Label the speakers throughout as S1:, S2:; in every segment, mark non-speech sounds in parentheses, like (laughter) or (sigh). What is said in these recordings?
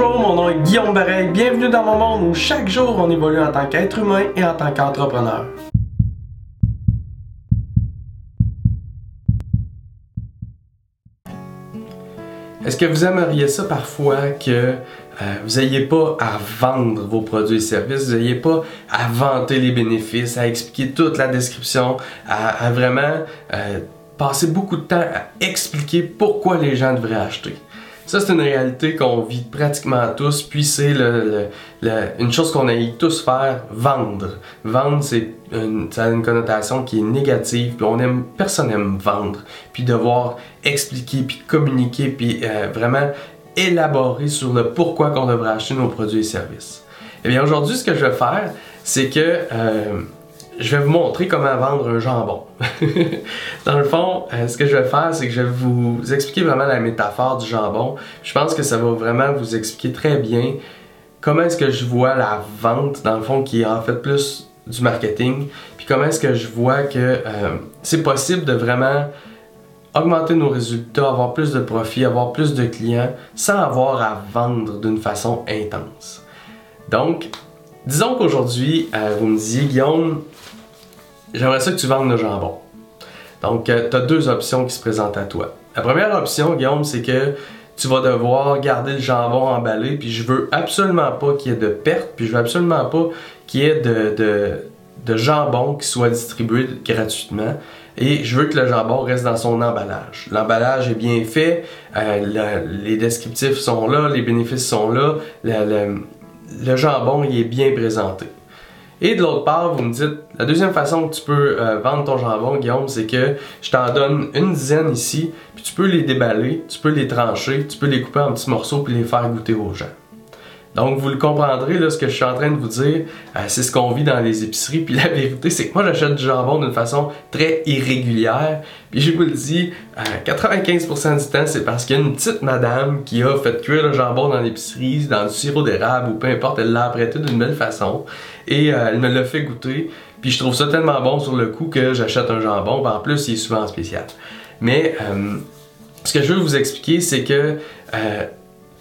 S1: Bonjour, mon nom est Guillaume Bareil. Bienvenue dans mon monde où chaque jour on évolue en tant qu'être humain et en tant qu'entrepreneur. Est-ce que vous aimeriez ça parfois que euh, vous n'ayez pas à vendre vos produits et services, vous n'ayez pas à vanter les bénéfices, à expliquer toute la description, à, vraiment euh, passer beaucoup de temps à expliquer pourquoi les gens devraient acheter? Ça, c'est une réalité qu'on vit pratiquement tous, puis c'est une chose qu'on aille tous faire, vendre. Vendre, c'est une, ça a une connotation qui est négative, puis on aime, personne n'aime vendre, puis devoir expliquer, puis communiquer, puis euh, vraiment élaborer sur le pourquoi qu'on devrait acheter nos produits et services. Eh bien, aujourd'hui, ce que je vais faire, c'est que euh, je vais vous montrer comment vendre un jambon. (laughs) Dans le fond, euh, ce que je vais faire, c'est que je vais vous expliquer vraiment la métaphore du jambon. Je pense que ça va vraiment vous expliquer très bien comment est-ce que je vois la vente, dans le fond, qui est en fait plus du marketing, puis comment est-ce que je vois que euh, c'est possible de vraiment augmenter nos résultats, avoir plus de profits, avoir plus de clients, sans avoir à vendre d'une façon intense. Donc, disons qu'aujourd'hui, euh, vous me disiez, Guillaume, j'aimerais ça que tu vendes le jambon. Donc, euh, tu as deux options qui se présentent à toi. La première option, Guillaume, c'est que tu vas devoir garder le jambon emballé, puis je veux absolument pas qu'il y ait de perte, puis je veux absolument pas qu'il y ait de, de, jambon qui soit distribué gratuitement. Et je veux que le jambon reste dans son emballage. L'emballage est bien fait, euh, les descriptifs sont là, les bénéfices sont là, jambon il est bien présenté. Et de l'autre part, vous me dites, la deuxième façon que tu peux euh, vendre ton jambon, Guillaume, c'est que je t'en donne une dizaine ici, puis tu peux les déballer, tu peux les trancher, tu peux les couper en petits morceaux puis les faire goûter aux gens. Donc, vous le comprendrez, là, ce que je suis en train de vous dire, euh, c'est ce qu'on vit dans les épiceries. Puis la vérité, c'est que moi, j'achète du jambon d'une façon très irrégulière. Puis je vous le dis, 95% euh, du temps, c'est parce qu'il y a une petite madame qui a fait cuire le jambon dans l'épicerie, dans du sirop d'érable ou peu importe, elle l'a apprêté d'une belle façon. Et euh, elle me l'a fait goûter. Puis je trouve ça tellement bon sur le coup que j'achète un jambon. en plus, il est souvent spécial. Mais ce que je veux vous expliquer, c'est que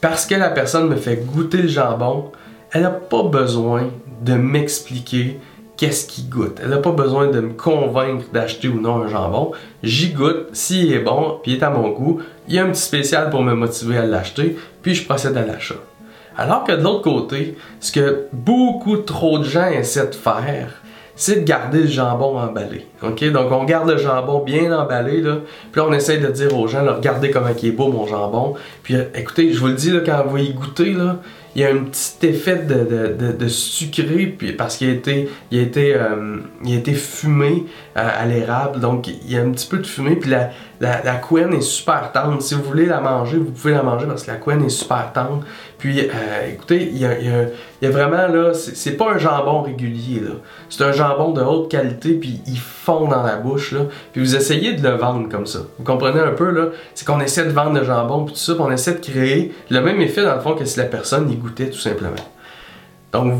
S1: parce que la personne me fait goûter le jambon, elle n'a pas besoin de m'expliquer qu'est-ce qu'il goûte. Elle n'a pas besoin de me convaincre d'acheter ou non un jambon. J'y goûte, s'il est bon, puis il est à mon goût, il y a un petit spécial pour me motiver à l'acheter, puis je procède à l'achat. Alors que de l'autre côté, ce que beaucoup trop de gens essaient de faire, c'est de garder le jambon emballé. OK? Donc, on garde le jambon bien emballé, là. Puis là, on essaye de dire aux gens, regardez comment il est beau, mon jambon. Puis, euh, écoutez, je vous le dis, là, quand vous y goûter, là, il y a un petit effet de, de, sucré puis, parce qu'il a été, il a été, euh, il a été fumé euh, à l'érable. Donc, il y a un petit peu de fumée. Puis la, la, couenne est super tendre. Si vous voulez la manger, vous pouvez la manger parce que la couenne est super tendre. Puis, euh, écoutez, il y a, y a, vraiment là, c'est pas un jambon régulier. C'est un jambon de haute qualité, puis il fond dans la bouche. Là. Puis vous essayez de le vendre comme ça. Vous comprenez un peu, là? C'est qu'on essaie de vendre le jambon, puis tout ça, puis on essaie de créer le même effet, dans le fond, que si la personne goûtait, tout simplement. Donc,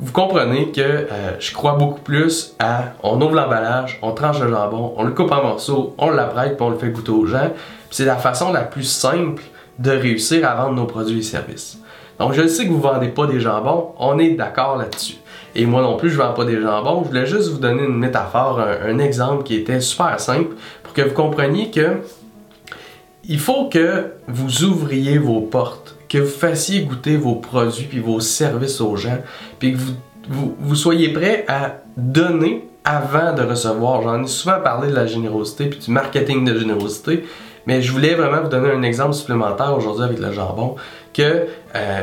S1: vous, comprenez que euh, je crois beaucoup plus à on ouvre l'emballage, on tranche le jambon, on le coupe en morceaux, on l'apprête, puis on le fait goûter aux gens. C'est la façon la plus simple de réussir à vendre nos produits et services. Donc, je sais que vous ne vendez pas des jambons, on est d'accord là-dessus. Et moi non plus, je ne vends pas des jambons. Je voulais juste vous donner une métaphore, un, exemple qui était super simple pour que vous compreniez que il faut que vous ouvriez vos portes, que vous fassiez goûter vos produits puis vos services aux gens, puis que vous, vous, soyez prêt à donner avant de recevoir. J'en ai souvent parlé de la générosité puis du marketing de générosité, mais je voulais vraiment vous donner un exemple supplémentaire aujourd'hui avec le jambon, que euh,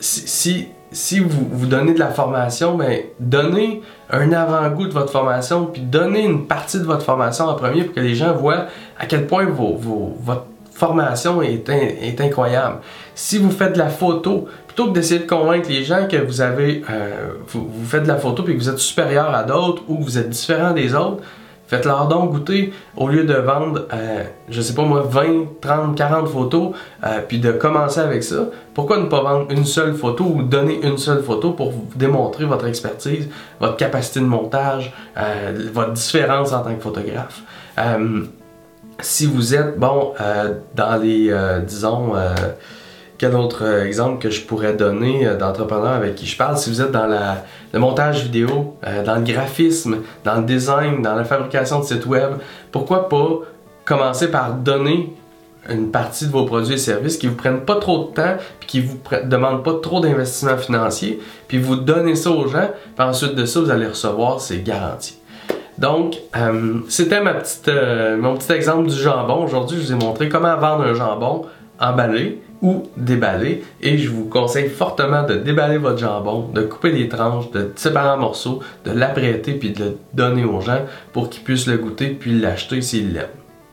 S1: si, si vous, vous donnez de la formation, ben, donnez un avant-goût de votre formation, puis donnez une partie de votre formation en premier pour que les gens voient à quel point votre formation est, incroyable. Si vous faites de la photo, plutôt que d'essayer de convaincre les gens que vous avez, euh, vous, faites de la photo puis que vous êtes supérieur à d'autres ou que vous êtes différent des autres, Faites-leur donc goûter au lieu de vendre, euh, je sais pas moi, 20, 30, 40 photos, euh, puis de commencer avec ça. Pourquoi ne pas vendre une seule photo ou donner une seule photo pour vous démontrer votre expertise, votre capacité de montage, euh, votre différence en tant que photographe? Si vous êtes, bon, dans les, disons, quel autre euh, exemple que je pourrais donner euh, d'entrepreneurs avec qui je parle? Si vous êtes dans le montage vidéo, euh, dans le graphisme, dans le design, dans la fabrication de sites web, pourquoi pas commencer par donner une partie de vos produits et services qui vous prennent pas trop de temps, puis qui vous demandent pas trop d'investissement financier, puis vous donnez ça aux gens, puis ensuite de ça, vous allez recevoir, c'est garanti. Donc, c'était ma petite, mon petit exemple du jambon. Aujourd'hui, je vous ai montré comment vendre un jambon emballé ou déballer. Et je vous conseille fortement de déballer votre jambon, de couper les tranches, de séparer en morceaux, de l'apprêter puis de le donner aux gens pour qu'ils puissent le goûter puis l'acheter s'ils l'aiment.